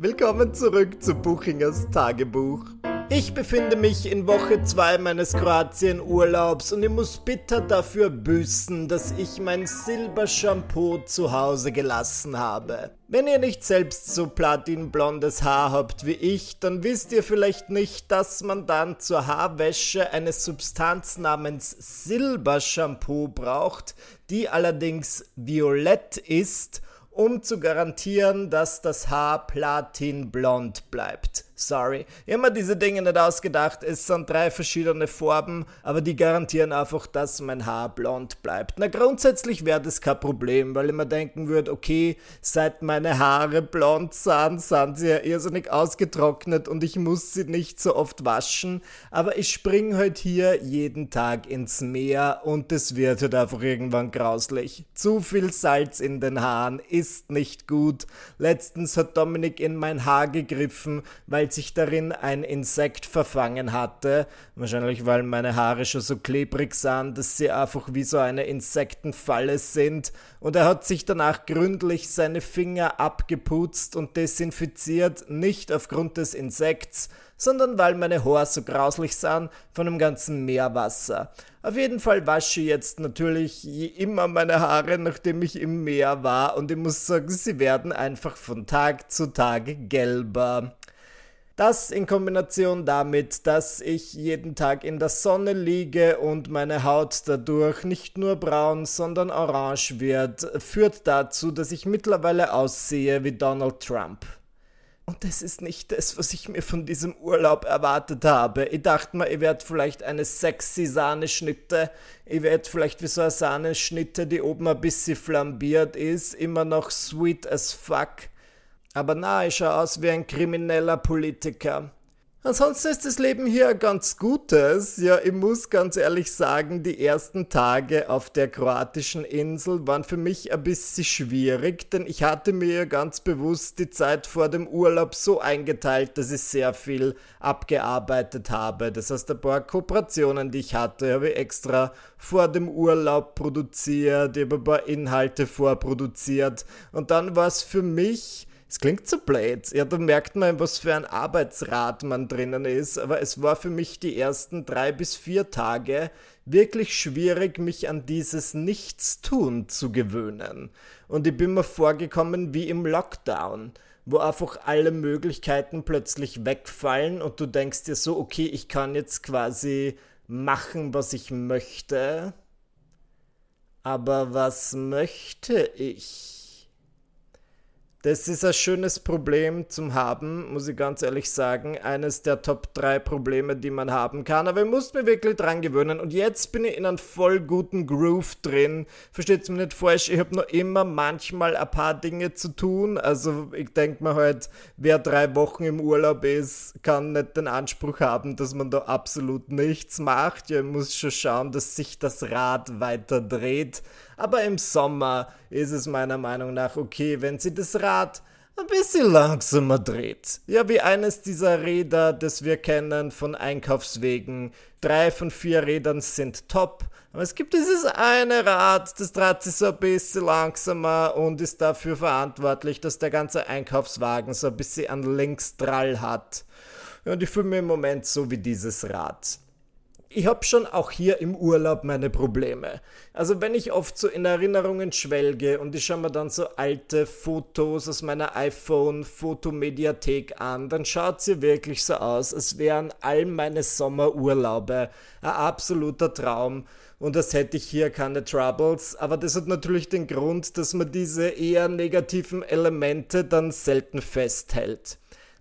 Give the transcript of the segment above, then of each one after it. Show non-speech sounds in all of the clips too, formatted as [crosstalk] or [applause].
willkommen zurück zu Buchingers Tagebuch. Ich befinde mich in Woche 2 meines Kroatien-Urlaubs und ich muss bitter dafür büßen, dass ich mein Silbershampoo zu Hause gelassen habe. Wenn ihr nicht selbst so platinblondes Haar habt wie ich, dann wisst ihr vielleicht nicht, dass man dann zur Haarwäsche eine Substanz namens Silbershampoo braucht, die allerdings violett ist um zu garantieren, dass das Haar platinblond bleibt. Sorry, ich habe mir diese Dinge nicht ausgedacht. Es sind drei verschiedene Farben, aber die garantieren einfach, dass mein Haar blond bleibt. Na, grundsätzlich wäre das kein Problem, weil ich mir denken würde, okay, seit meine Haare blond sind, sind sie ja irrsinnig ausgetrocknet und ich muss sie nicht so oft waschen. Aber ich springe halt hier jeden Tag ins Meer und es wird halt einfach irgendwann grauslich. Zu viel Salz in den Haaren ist nicht gut. Letztens hat Dominik in mein Haar gegriffen, weil weil sich darin ein Insekt verfangen hatte. Wahrscheinlich, weil meine Haare schon so klebrig sind, dass sie einfach wie so eine Insektenfalle sind. Und er hat sich danach gründlich seine Finger abgeputzt und desinfiziert, nicht aufgrund des Insekts, sondern weil meine Haare so grauslich sind von dem ganzen Meerwasser. Auf jeden Fall wasche ich jetzt natürlich immer meine Haare, nachdem ich im Meer war und ich muss sagen, sie werden einfach von Tag zu Tag gelber. Das in Kombination damit, dass ich jeden Tag in der Sonne liege und meine Haut dadurch nicht nur braun, sondern orange wird, führt dazu, dass ich mittlerweile aussehe wie Donald Trump. Und das ist nicht das, was ich mir von diesem Urlaub erwartet habe. Ich dachte mir, ich werde vielleicht eine sexy Sahneschnitte. Ich werde vielleicht wie so eine Sahneschnitte, die oben ein bisschen flambiert ist, immer noch sweet as fuck. Aber na, ich schaue aus wie ein krimineller Politiker. Ansonsten ist das Leben hier ganz Gutes. Ja, ich muss ganz ehrlich sagen, die ersten Tage auf der kroatischen Insel waren für mich ein bisschen schwierig, denn ich hatte mir ganz bewusst die Zeit vor dem Urlaub so eingeteilt, dass ich sehr viel abgearbeitet habe. Das heißt, ein paar Kooperationen, die ich hatte, habe ich extra vor dem Urlaub produziert, ich habe ein paar Inhalte vorproduziert und dann war es für mich es klingt so blöd. Ja, da merkt man, was für ein Arbeitsrat man drinnen ist. Aber es war für mich die ersten drei bis vier Tage wirklich schwierig, mich an dieses Nichtstun zu gewöhnen. Und ich bin mir vorgekommen wie im Lockdown, wo einfach alle Möglichkeiten plötzlich wegfallen und du denkst dir so, okay, ich kann jetzt quasi machen, was ich möchte. Aber was möchte ich? Das ist ein schönes Problem zum Haben, muss ich ganz ehrlich sagen. Eines der Top 3 Probleme, die man haben kann. Aber ich muss mir wirklich dran gewöhnen. Und jetzt bin ich in einem voll guten Groove drin. Versteht's mir nicht falsch, ich habe noch immer manchmal ein paar Dinge zu tun. Also ich denke mir halt, wer drei Wochen im Urlaub ist, kann nicht den Anspruch haben, dass man da absolut nichts macht. Ja, ich muss schon schauen, dass sich das Rad weiter dreht. Aber im Sommer ist es meiner Meinung nach okay, wenn sie das Rad ein bisschen langsamer dreht. Ja, wie eines dieser Räder, das wir kennen von Einkaufswegen. Drei von vier Rädern sind top. Aber es gibt dieses eine Rad, das dreht sich so ein bisschen langsamer und ist dafür verantwortlich, dass der ganze Einkaufswagen so ein bisschen an Linksdrall hat. Ja, und ich fühle mich im Moment so wie dieses Rad ich habe schon auch hier im Urlaub meine Probleme. Also wenn ich oft so in Erinnerungen schwelge und ich schaue mir dann so alte Fotos aus meiner iPhone-Fotomediathek an, dann schaut sie wirklich so aus, als wären all meine Sommerurlaube ein absoluter Traum und als hätte ich hier keine Troubles. Aber das hat natürlich den Grund, dass man diese eher negativen Elemente dann selten festhält.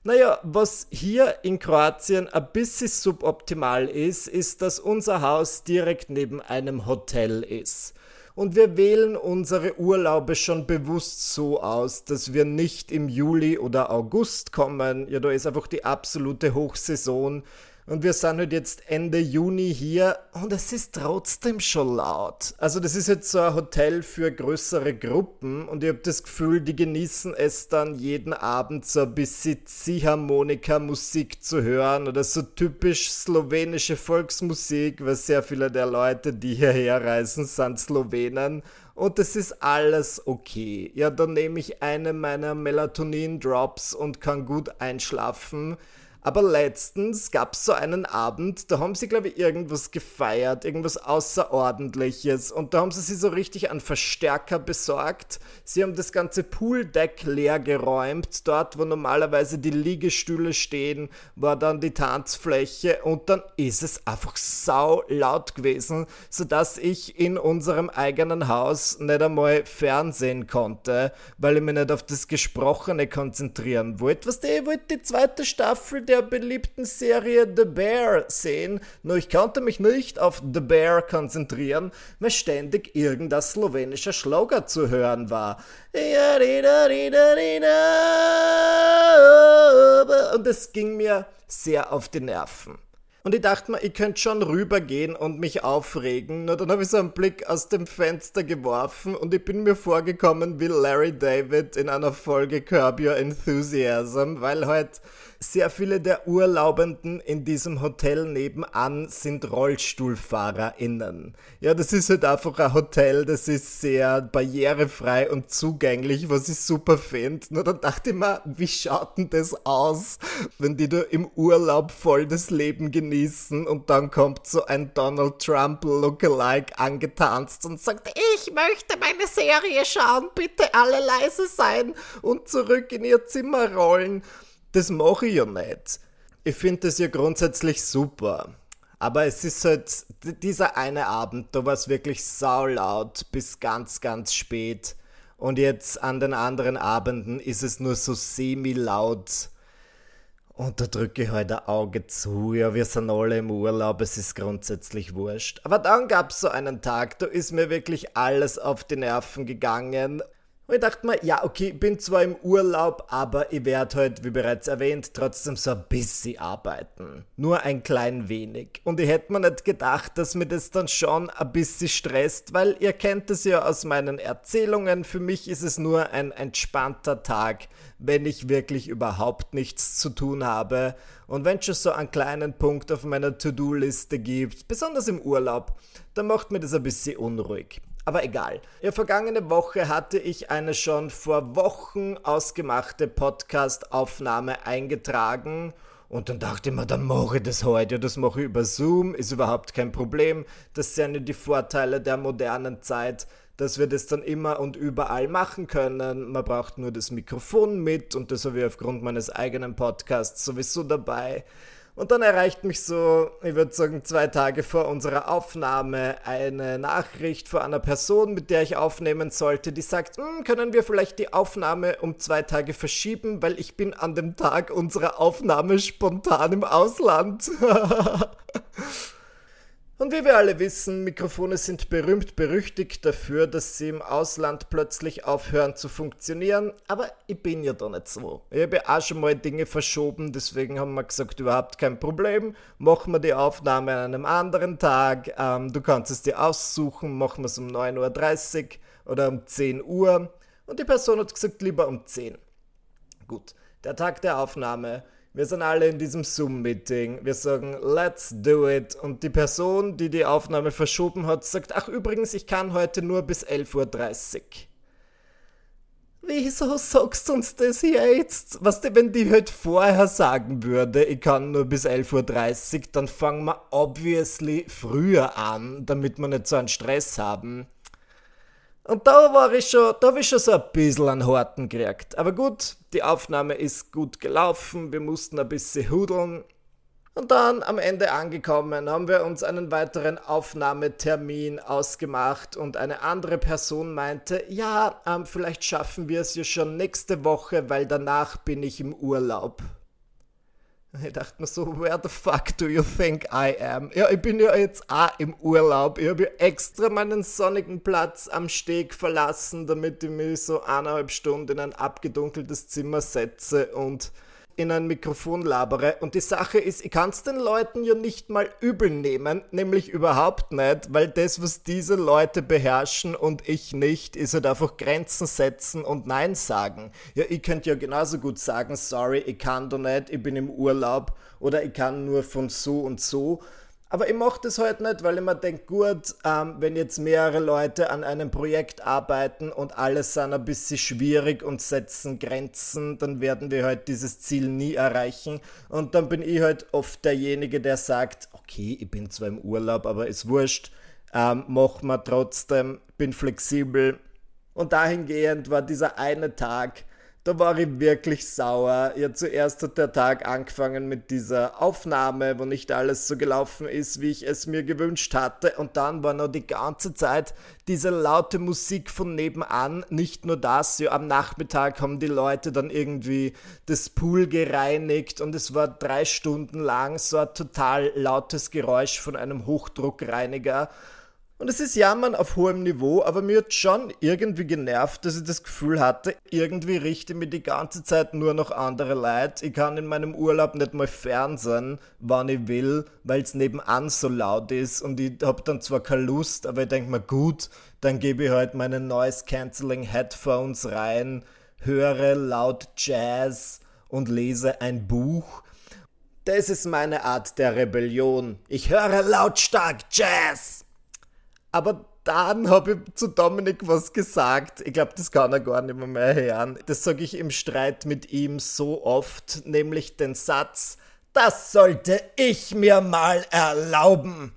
Naja, was hier in Kroatien ein bisschen suboptimal ist, ist, dass unser Haus direkt neben einem Hotel ist. Und wir wählen unsere Urlaube schon bewusst so aus, dass wir nicht im Juli oder August kommen. Ja, da ist einfach die absolute Hochsaison und wir sind halt jetzt Ende Juni hier und es ist trotzdem schon laut. Also das ist jetzt so ein Hotel für größere Gruppen und ich habe das Gefühl, die genießen es dann jeden Abend so ein bisschen Ziehharmonika-Musik zu hören oder so typisch slowenische Volksmusik, weil sehr viele der Leute, die hierher reisen, sind Slowenen und es ist alles okay. Ja, dann nehme ich eine meiner Melatonin-Drops und kann gut einschlafen. Aber letztens gab es so einen Abend, da haben sie, glaube ich, irgendwas gefeiert, irgendwas Außerordentliches. Und da haben sie sich so richtig einen Verstärker besorgt. Sie haben das ganze Pooldeck leer geräumt. Dort, wo normalerweise die Liegestühle stehen, war dann die Tanzfläche. Und dann ist es einfach sau laut gewesen, sodass ich in unserem eigenen Haus nicht einmal Fernsehen konnte, weil ich mich nicht auf das Gesprochene konzentrieren wollte. Was der wollte die zweite Staffel der beliebten Serie The Bear sehen, nur ich konnte mich nicht auf The Bear konzentrieren, weil ständig irgendein slowenischer Schlager zu hören war. Und es ging mir sehr auf die Nerven. Und ich dachte mir, ich könnte schon rübergehen und mich aufregen. Nur dann habe ich so einen Blick aus dem Fenster geworfen und ich bin mir vorgekommen wie Larry David in einer Folge Curb Your Enthusiasm, weil halt sehr viele der Urlaubenden in diesem Hotel nebenan sind RollstuhlfahrerInnen. Ja, das ist halt einfach ein Hotel, das ist sehr barrierefrei und zugänglich, was ich super finde. Nur dann dachte ich mir, wie schaut denn das aus, wenn die da im Urlaub voll das Leben genießen und dann kommt so ein Donald Trump Lookalike angetanzt und sagt, ich möchte meine Serie schauen, bitte alle leise sein und zurück in ihr Zimmer rollen. Das mache ich ja nicht. Ich finde das ja grundsätzlich super. Aber es ist halt dieser eine Abend, da war es wirklich saulaut bis ganz, ganz spät. Und jetzt an den anderen Abenden ist es nur so semi-laut. Und da drücke ich halt ein Auge zu. Ja, wir sind alle im Urlaub, es ist grundsätzlich wurscht. Aber dann gab es so einen Tag, da ist mir wirklich alles auf die Nerven gegangen. Und ich dachte mir, ja, okay, bin zwar im Urlaub, aber ich werde heute, wie bereits erwähnt, trotzdem so ein bisschen arbeiten. Nur ein klein wenig. Und ich hätte mir nicht gedacht, dass mir das dann schon ein bisschen stresst, weil ihr kennt es ja aus meinen Erzählungen. Für mich ist es nur ein entspannter Tag, wenn ich wirklich überhaupt nichts zu tun habe. Und wenn es schon so einen kleinen Punkt auf meiner To-Do-Liste gibt, besonders im Urlaub, dann macht mir das ein bisschen unruhig. Aber egal. Ja, vergangene Woche hatte ich eine schon vor Wochen ausgemachte Podcast-Aufnahme eingetragen. Und dann dachte ich mir, dann mache ich das heute. Ja, das mache ich über Zoom, ist überhaupt kein Problem. Das sind ja die Vorteile der modernen Zeit, dass wir das dann immer und überall machen können. Man braucht nur das Mikrofon mit und das habe ich aufgrund meines eigenen Podcasts sowieso dabei. Und dann erreicht mich so, ich würde sagen, zwei Tage vor unserer Aufnahme eine Nachricht von einer Person, mit der ich aufnehmen sollte, die sagt, hm, können wir vielleicht die Aufnahme um zwei Tage verschieben, weil ich bin an dem Tag unserer Aufnahme spontan im Ausland. [laughs] Und wie wir alle wissen, Mikrofone sind berühmt berüchtigt dafür, dass sie im Ausland plötzlich aufhören zu funktionieren. Aber ich bin ja da nicht so. Ich habe ja auch schon mal Dinge verschoben, deswegen haben wir gesagt, überhaupt kein Problem. Machen wir die Aufnahme an einem anderen Tag. Ähm, du kannst es dir aussuchen, machen wir es um 9.30 Uhr oder um 10 Uhr. Und die Person hat gesagt, lieber um 10. Gut, der Tag der Aufnahme wir sind alle in diesem Zoom-Meeting. Wir sagen, let's do it. Und die Person, die die Aufnahme verschoben hat, sagt, ach übrigens, ich kann heute nur bis 11.30 Uhr. Wieso sagst du uns das jetzt? Was denn, wenn die halt vorher sagen würde, ich kann nur bis 11.30 Uhr, dann fangen wir obviously früher an, damit wir nicht so einen Stress haben. Und da war ich schon, da habe ich schon so ein bisschen an Horten gekriegt. Aber gut, die Aufnahme ist gut gelaufen, wir mussten ein bisschen hudeln. Und dann am Ende angekommen, haben wir uns einen weiteren Aufnahmetermin ausgemacht und eine andere Person meinte, ja, ähm, vielleicht schaffen wir es ja schon nächste Woche, weil danach bin ich im Urlaub. Ich dachte mir so, where the fuck do you think I am? Ja, ich bin ja jetzt auch im Urlaub. Ich habe ja extra meinen sonnigen Platz am Steg verlassen, damit ich mich so eineinhalb Stunden in ein abgedunkeltes Zimmer setze und in ein Mikrofon labere. Und die Sache ist, ich kann es den Leuten ja nicht mal übel nehmen, nämlich überhaupt nicht, weil das, was diese Leute beherrschen und ich nicht, ist halt einfach Grenzen setzen und Nein sagen. Ja, ich könnte ja genauso gut sagen, sorry, ich kann da nicht, ich bin im Urlaub oder ich kann nur von so und so. Aber ich mache das halt nicht, weil ich mir denke, gut, ähm, wenn jetzt mehrere Leute an einem Projekt arbeiten und alles sind ein bisschen schwierig und setzen Grenzen, dann werden wir halt dieses Ziel nie erreichen. Und dann bin ich halt oft derjenige, der sagt, okay, ich bin zwar im Urlaub, aber ist wurscht, ähm, mach mal trotzdem, bin flexibel. Und dahingehend war dieser eine Tag, da war ich wirklich sauer. Ja, zuerst hat der Tag angefangen mit dieser Aufnahme, wo nicht alles so gelaufen ist, wie ich es mir gewünscht hatte. Und dann war noch die ganze Zeit diese laute Musik von nebenan. Nicht nur das, ja, am Nachmittag haben die Leute dann irgendwie das Pool gereinigt und es war drei Stunden lang so ein total lautes Geräusch von einem Hochdruckreiniger. Und es ist Jammern auf hohem Niveau, aber mir hat schon irgendwie genervt, dass ich das Gefühl hatte, irgendwie richte mir die ganze Zeit nur noch andere Leid. Ich kann in meinem Urlaub nicht mal fernsehen, wann ich will, weil es nebenan so laut ist und ich habe dann zwar keine Lust, aber ich denke mir, gut, dann gebe ich halt meine Noise Cancelling Headphones rein, höre laut Jazz und lese ein Buch. Das ist meine Art der Rebellion. Ich höre lautstark Jazz. Aber dann habe ich zu Dominik was gesagt. Ich glaube, das kann er gar nicht mehr, mehr hören. Das sage ich im Streit mit ihm so oft, nämlich den Satz, das sollte ich mir mal erlauben.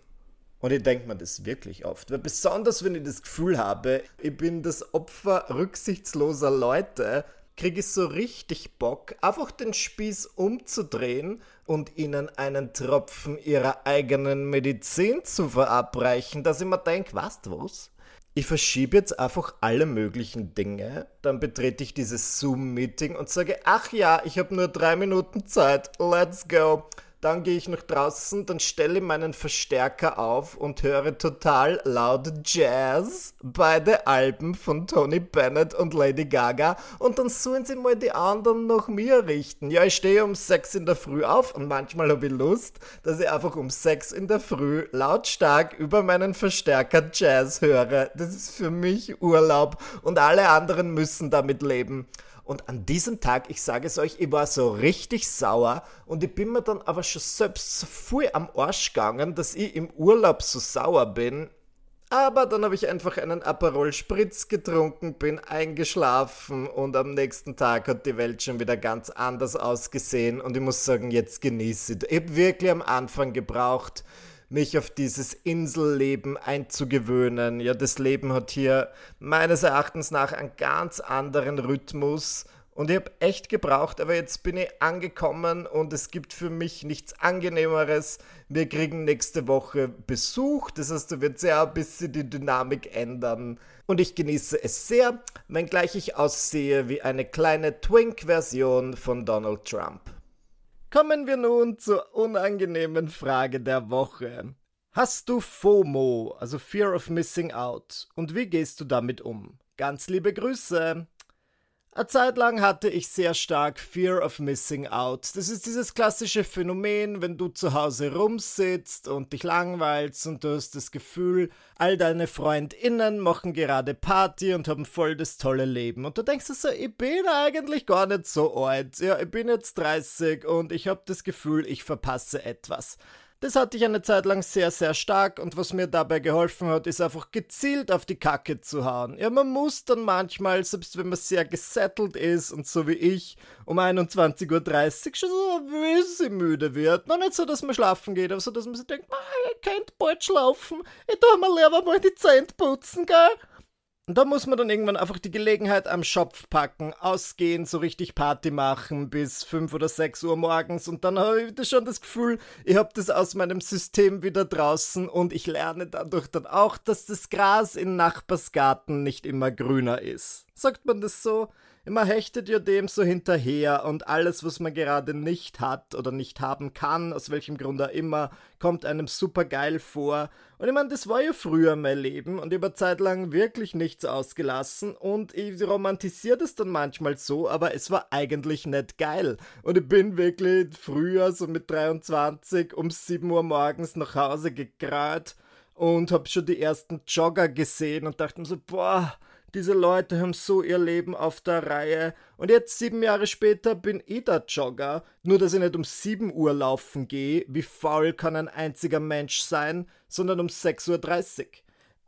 Und ich denke mir das wirklich oft, weil besonders wenn ich das Gefühl habe, ich bin das Opfer rücksichtsloser Leute, kriege ich so richtig Bock, einfach den Spieß umzudrehen und ihnen einen Tropfen ihrer eigenen Medizin zu verabreichen, dass ich mir denke, du was? Ich verschiebe jetzt einfach alle möglichen Dinge, dann betrete ich dieses Zoom-Meeting und sage, ach ja, ich habe nur drei Minuten Zeit, let's go. Dann gehe ich nach draußen, dann stelle meinen Verstärker auf und höre total laut Jazz bei den Alben von Tony Bennett und Lady Gaga und dann sollen sie mal die anderen nach mir richten. Ja, ich stehe um 6 in der Früh auf und manchmal habe ich Lust, dass ich einfach um 6 in der Früh lautstark über meinen Verstärker Jazz höre. Das ist für mich Urlaub und alle anderen müssen damit leben. Und an diesem Tag, ich sage es euch, ich war so richtig sauer und ich bin mir dann aber schon selbst so viel am Arsch gegangen, dass ich im Urlaub so sauer bin. Aber dann habe ich einfach einen Aperol Spritz getrunken, bin eingeschlafen und am nächsten Tag hat die Welt schon wieder ganz anders ausgesehen und ich muss sagen, jetzt genieße ich. Ich habe wirklich am Anfang gebraucht, mich auf dieses Inselleben einzugewöhnen. Ja, das Leben hat hier meines Erachtens nach einen ganz anderen Rhythmus. Und ich habe echt gebraucht, aber jetzt bin ich angekommen und es gibt für mich nichts Angenehmeres. Wir kriegen nächste Woche Besuch, das heißt, da wird auch ein bisschen die Dynamik ändern. Und ich genieße es sehr, wenngleich ich aussehe wie eine kleine Twink-Version von Donald Trump. Kommen wir nun zur unangenehmen Frage der Woche. Hast du FOMO, also Fear of Missing Out, und wie gehst du damit um? Ganz liebe Grüße, eine Zeit lang hatte ich sehr stark Fear of Missing Out. Das ist dieses klassische Phänomen, wenn du zu Hause rumsitzt und dich langweilst und du hast das Gefühl, all deine FreundInnen machen gerade Party und haben voll das tolle Leben. Und du denkst so, ich bin eigentlich gar nicht so alt. Ja, ich bin jetzt 30 und ich habe das Gefühl, ich verpasse etwas. Das hatte ich eine Zeit lang sehr, sehr stark und was mir dabei geholfen hat, ist einfach gezielt auf die Kacke zu hauen. Ja, man muss dann manchmal, selbst wenn man sehr gesettelt ist und so wie ich, um 21.30 Uhr schon so ein müde wird. Noch nicht so, dass man schlafen geht, aber so, dass man sich denkt, ich könnte bald schlafen, ich tue mir lieber mal die Zähne putzen, gell? Und da muss man dann irgendwann einfach die Gelegenheit am Schopf packen, ausgehen, so richtig Party machen bis 5 oder 6 Uhr morgens und dann habe ich schon das Gefühl, ich habe das aus meinem System wieder draußen und ich lerne dadurch dann auch, dass das Gras in Nachbarsgarten nicht immer grüner ist. Sagt man das so? Man hechtet ja dem so hinterher und alles, was man gerade nicht hat oder nicht haben kann, aus welchem Grund auch immer, kommt einem super geil vor. Und ich meine, das war ja früher mein Leben und über Zeit lang wirklich nichts ausgelassen und ich romantisiere das dann manchmal so, aber es war eigentlich nicht geil. Und ich bin wirklich früher, so mit 23, um 7 Uhr morgens nach Hause gegrät und hab schon die ersten Jogger gesehen und dachte mir so, boah, diese Leute haben so ihr Leben auf der Reihe. Und jetzt, sieben Jahre später, bin ich der Jogger. Nur, dass ich nicht um 7 Uhr laufen gehe, wie faul kann ein einziger Mensch sein, sondern um 6.30 Uhr.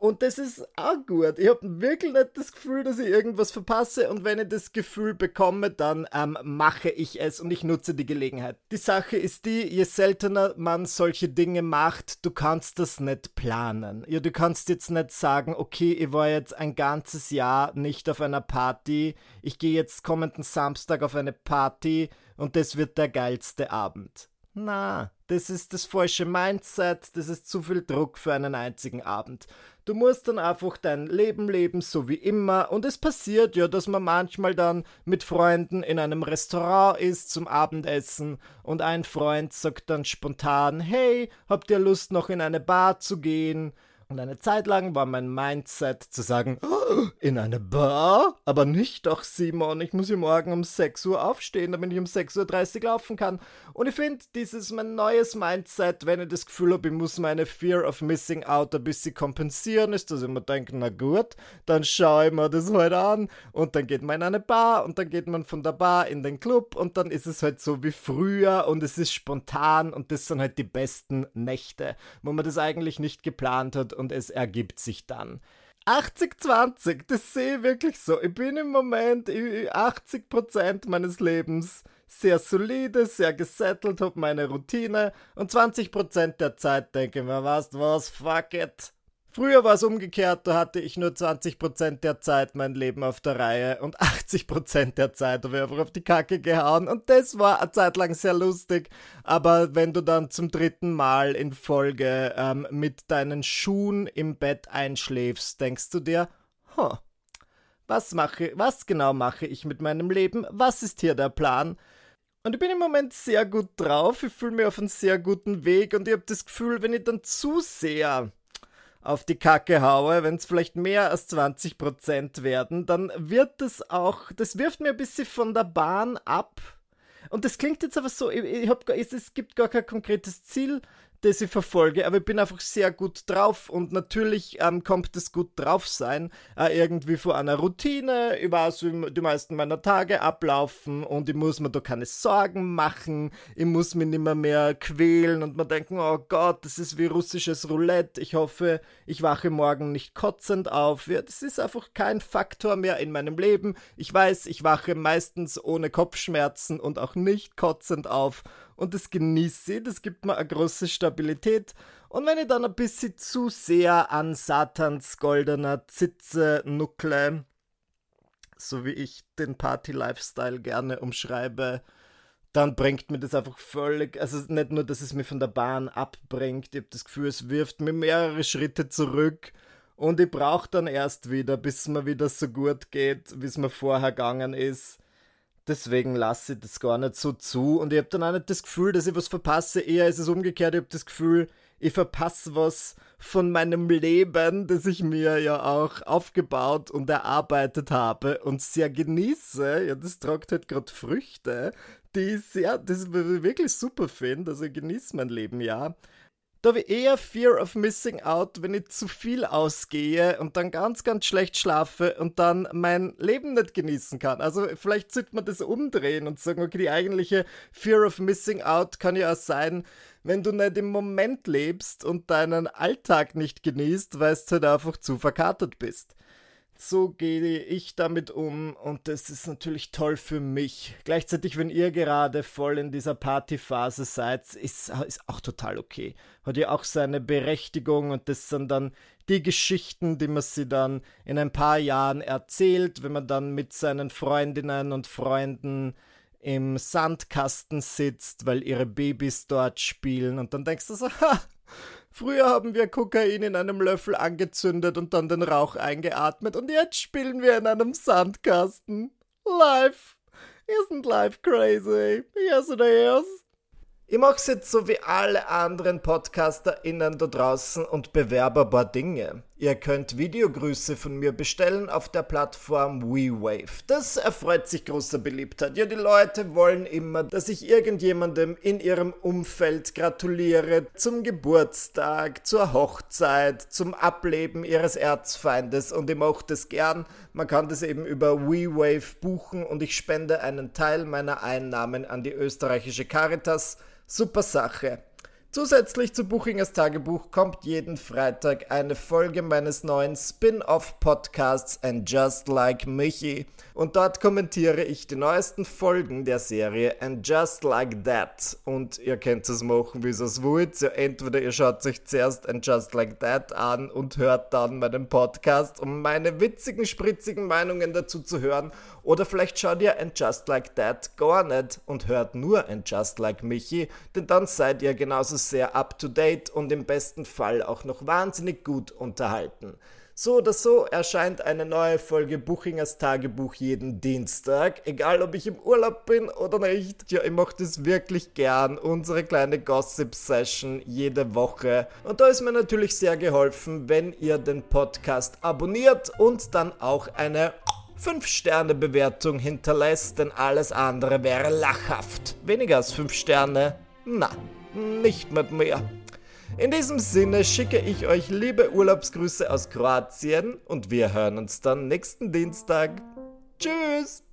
Und das ist auch gut. Ich habe wirklich nicht das Gefühl, dass ich irgendwas verpasse. Und wenn ich das Gefühl bekomme, dann ähm, mache ich es und ich nutze die Gelegenheit. Die Sache ist die, je seltener man solche Dinge macht, du kannst das nicht planen. Ja, du kannst jetzt nicht sagen, okay, ich war jetzt ein ganzes Jahr nicht auf einer Party. Ich gehe jetzt kommenden Samstag auf eine Party und das wird der geilste Abend. Na, das ist das falsche Mindset, das ist zu viel Druck für einen einzigen Abend. Du musst dann einfach dein Leben leben, so wie immer. Und es passiert ja, dass man manchmal dann mit Freunden in einem Restaurant ist zum Abendessen und ein Freund sagt dann spontan, hey, habt ihr Lust noch in eine Bar zu gehen? Und eine Zeit lang war mein Mindset zu sagen, oh, in eine Bar? Aber nicht doch, Simon, ich muss ja morgen um 6 Uhr aufstehen, damit ich um 6.30 Uhr laufen kann. Und ich finde, dieses mein neues Mindset, wenn ich das Gefühl habe, ich muss meine Fear of Missing Out ein bisschen kompensieren, ist, dass ich mir denke, na gut, dann schaue ich mir das heute an und dann geht man in eine Bar und dann geht man von der Bar in den Club und dann ist es halt so wie früher und es ist spontan und das sind halt die besten Nächte, wo man das eigentlich nicht geplant hat und es ergibt sich dann. 80-20, das sehe ich wirklich so. Ich bin im Moment 80% meines Lebens sehr solide, sehr gesettelt, habe meine Routine und 20% der Zeit denke ich mir, weißt was, fuck it. Früher war es umgekehrt, da hatte ich nur 20% der Zeit mein Leben auf der Reihe und 80% der Zeit habe ich einfach auf die Kacke gehauen und das war eine Zeit lang sehr lustig, aber wenn du dann zum dritten Mal in Folge ähm, mit deinen Schuhen im Bett einschläfst, denkst du dir, huh, was mache, was genau mache ich mit meinem Leben? Was ist hier der Plan? Und ich bin im Moment sehr gut drauf, ich fühle mich auf einem sehr guten Weg und ich habe das Gefühl, wenn ich dann zu sehr auf die Kacke haue, wenn es vielleicht mehr als 20% werden, dann wird das auch, das wirft mir ein bisschen von der Bahn ab. Und das klingt jetzt aber so, ich, ich hab, es, es gibt gar kein konkretes Ziel, das ich verfolge, aber ich bin einfach sehr gut drauf und natürlich ähm, kommt es gut drauf sein, äh, irgendwie vor einer Routine, ich weiß, wie die meisten meiner Tage ablaufen und ich muss mir da keine Sorgen machen, ich muss mich nicht mehr, mehr quälen und mir denken, oh Gott, das ist wie russisches Roulette, ich hoffe, ich wache morgen nicht kotzend auf, ja, das ist einfach kein Faktor mehr in meinem Leben, ich weiß, ich wache meistens ohne Kopfschmerzen und auch nicht kotzend auf und das genieße ich, das gibt mir eine große Stabilität. Und wenn ich dann ein bisschen zu sehr an Satans goldener Zitze nuckle, so wie ich den Party-Lifestyle gerne umschreibe, dann bringt mir das einfach völlig, also nicht nur, dass es mir von der Bahn abbringt, ich habe das Gefühl, es wirft mir mehrere Schritte zurück und ich brauche dann erst wieder, bis es mir wieder so gut geht, wie es mir vorher gegangen ist. Deswegen lasse ich das gar nicht so zu und ich habe dann auch nicht das Gefühl, dass ich was verpasse. Eher ist es umgekehrt, ich habe das Gefühl, ich verpasse was von meinem Leben, das ich mir ja auch aufgebaut und erarbeitet habe und sehr genieße. Ja, das tragt halt gerade Früchte, die ich sehr, das ich wirklich super finde. Also ich genieße mein Leben ja. Da habe ich eher Fear of Missing Out, wenn ich zu viel ausgehe und dann ganz, ganz schlecht schlafe und dann mein Leben nicht genießen kann. Also vielleicht sollte man das umdrehen und sagen, okay, die eigentliche Fear of Missing Out kann ja auch sein, wenn du nicht im Moment lebst und deinen Alltag nicht genießt, weil du halt einfach zu verkatert bist so gehe ich damit um und das ist natürlich toll für mich. Gleichzeitig, wenn ihr gerade voll in dieser Partyphase seid, ist, ist auch total okay. Hat ja auch seine Berechtigung und das sind dann die Geschichten, die man sie dann in ein paar Jahren erzählt, wenn man dann mit seinen Freundinnen und Freunden im Sandkasten sitzt, weil ihre Babys dort spielen und dann denkst du so, ha, Früher haben wir Kokain in einem Löffel angezündet und dann den Rauch eingeatmet und jetzt spielen wir in einem Sandkasten. Life isn't life crazy? Yes it is. Ich mach's jetzt so wie alle anderen PodcasterInnen da draußen und bewerbe ein paar Dinge. Ihr könnt Videogrüße von mir bestellen auf der Plattform WeWave. Das erfreut sich großer Beliebtheit. Ja, die Leute wollen immer, dass ich irgendjemandem in ihrem Umfeld gratuliere zum Geburtstag, zur Hochzeit, zum Ableben ihres Erzfeindes und ich mache das gern. Man kann das eben über WeWave buchen und ich spende einen Teil meiner Einnahmen an die österreichische Caritas. Super Sache. Zusätzlich zu Buchingers Tagebuch kommt jeden Freitag eine Folge meines neuen Spin-off-Podcasts And Just Like Michi. Und dort kommentiere ich die neuesten Folgen der Serie And Just Like That. Und ihr könnt es machen, wie es wollt. Ja, entweder ihr schaut euch zuerst And Just Like That an und hört dann meinen Podcast, um meine witzigen, spritzigen Meinungen dazu zu hören. Oder vielleicht schaut ihr And Just Like That gar nicht und hört nur And Just Like Michi, denn dann seid ihr genauso sehr up-to-date und im besten Fall auch noch wahnsinnig gut unterhalten. So oder so erscheint eine neue Folge Buchingers Tagebuch jeden Dienstag, egal ob ich im Urlaub bin oder nicht. Ja, ich mache das wirklich gern, unsere kleine Gossip-Session jede Woche. Und da ist mir natürlich sehr geholfen, wenn ihr den Podcast abonniert und dann auch eine 5-Sterne-Bewertung hinterlässt, denn alles andere wäre lachhaft. Weniger als 5 Sterne? Na, nicht mit mir. In diesem Sinne schicke ich euch liebe Urlaubsgrüße aus Kroatien und wir hören uns dann nächsten Dienstag. Tschüss!